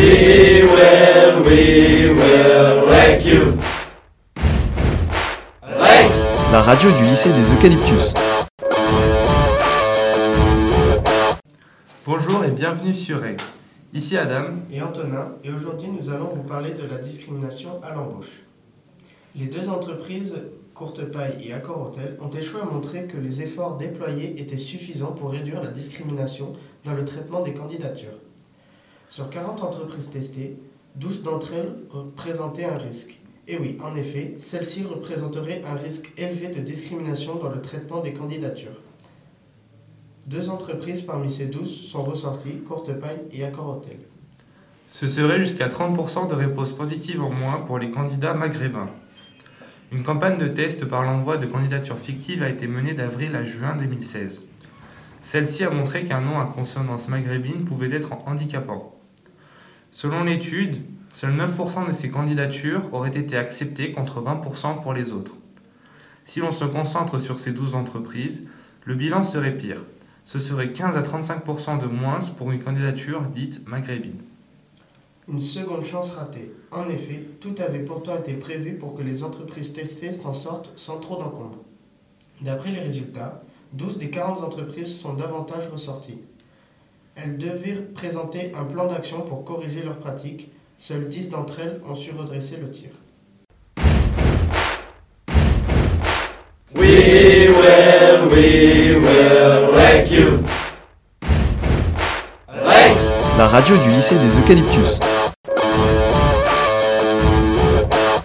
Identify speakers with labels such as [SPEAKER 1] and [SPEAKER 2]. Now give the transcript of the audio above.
[SPEAKER 1] We will, we will wreck you. Wreck.
[SPEAKER 2] La radio du lycée des Eucalyptus.
[SPEAKER 3] Bonjour et bienvenue sur REC. Ici Adam.
[SPEAKER 4] et Antonin, et aujourd'hui nous allons vous parler de la discrimination à l'embauche. Les deux entreprises, Courtepaille et Accor Hotel, ont échoué à montrer que les efforts déployés étaient suffisants pour réduire la discrimination dans le traitement des candidatures. Sur 40 entreprises testées, 12 d'entre elles représentaient un risque. Et oui, en effet, celles-ci représenteraient un risque élevé de discrimination dans le traitement des candidatures. Deux entreprises parmi ces 12 sont ressorties, Courtepaille et Accor Hotel.
[SPEAKER 3] Ce serait jusqu'à 30% de réponses positives en moins pour les candidats maghrébins. Une campagne de test par l'envoi de candidatures fictives a été menée d'avril à juin 2016. Celle-ci a montré qu'un nom à consonance maghrébine pouvait être handicapant. Selon l'étude, seuls 9% de ces candidatures auraient été acceptées contre 20% pour les autres. Si l'on se concentre sur ces 12 entreprises, le bilan serait pire. Ce serait 15 à 35% de moins pour une candidature dite maghrébine.
[SPEAKER 4] Une seconde chance ratée. En effet, tout avait pourtant été prévu pour que les entreprises testées s'en sortent sans trop d'encombre. D'après les résultats, 12 des 40 entreprises sont davantage ressorties. Elles devaient présenter un plan d'action pour corriger leurs pratiques. Seules 10 d'entre elles ont su redresser le tir.
[SPEAKER 1] We will, we will wreck you. Wreck.
[SPEAKER 2] La radio du lycée des Eucalyptus.